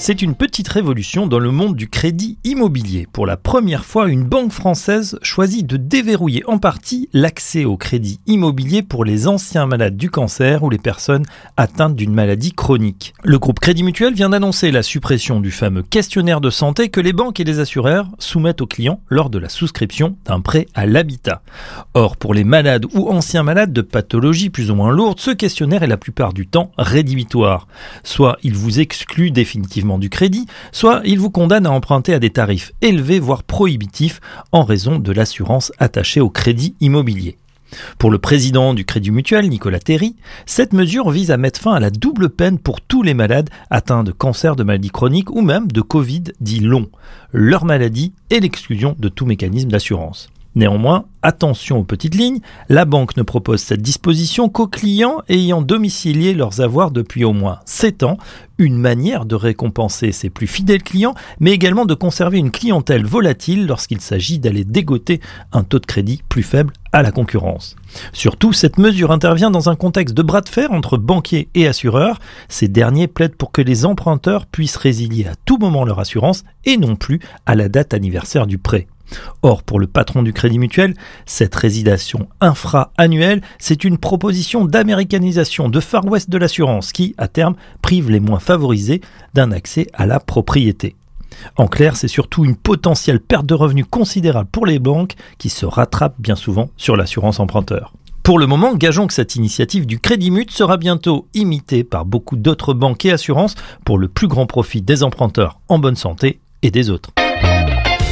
C'est une petite révolution dans le monde du crédit immobilier. Pour la première fois, une banque française choisit de déverrouiller en partie l'accès au crédit immobilier pour les anciens malades du cancer ou les personnes atteintes d'une maladie chronique. Le groupe Crédit Mutuel vient d'annoncer la suppression du fameux questionnaire de santé que les banques et les assureurs soumettent aux clients lors de la souscription d'un prêt à l'habitat. Or, pour les malades ou anciens malades de pathologies plus ou moins lourdes, ce questionnaire est la plupart du temps rédhibitoire. Soit il vous exclut définitivement du crédit, soit il vous condamne à emprunter à des tarifs élevés, voire prohibitifs, en raison de l'assurance attachée au crédit immobilier. Pour le président du Crédit Mutuel, Nicolas Terry, cette mesure vise à mettre fin à la double peine pour tous les malades atteints de cancer, de maladies chroniques ou même de Covid dit long, leur maladie et l'exclusion de tout mécanisme d'assurance. Néanmoins, attention aux petites lignes, la banque ne propose cette disposition qu'aux clients ayant domicilié leurs avoirs depuis au moins 7 ans, une manière de récompenser ses plus fidèles clients, mais également de conserver une clientèle volatile lorsqu'il s'agit d'aller dégoter un taux de crédit plus faible à la concurrence. Surtout, cette mesure intervient dans un contexte de bras de fer entre banquiers et assureurs. Ces derniers plaident pour que les emprunteurs puissent résilier à tout moment leur assurance et non plus à la date anniversaire du prêt. Or, pour le patron du Crédit Mutuel, cette résidation infra-annuelle, c'est une proposition d'américanisation de Far West de l'assurance qui, à terme, prive les moins favorisés d'un accès à la propriété. En clair, c'est surtout une potentielle perte de revenus considérable pour les banques qui se rattrapent bien souvent sur l'assurance emprunteur. Pour le moment, gageons que cette initiative du Crédit Mut sera bientôt imitée par beaucoup d'autres banques et assurances pour le plus grand profit des emprunteurs en bonne santé et des autres.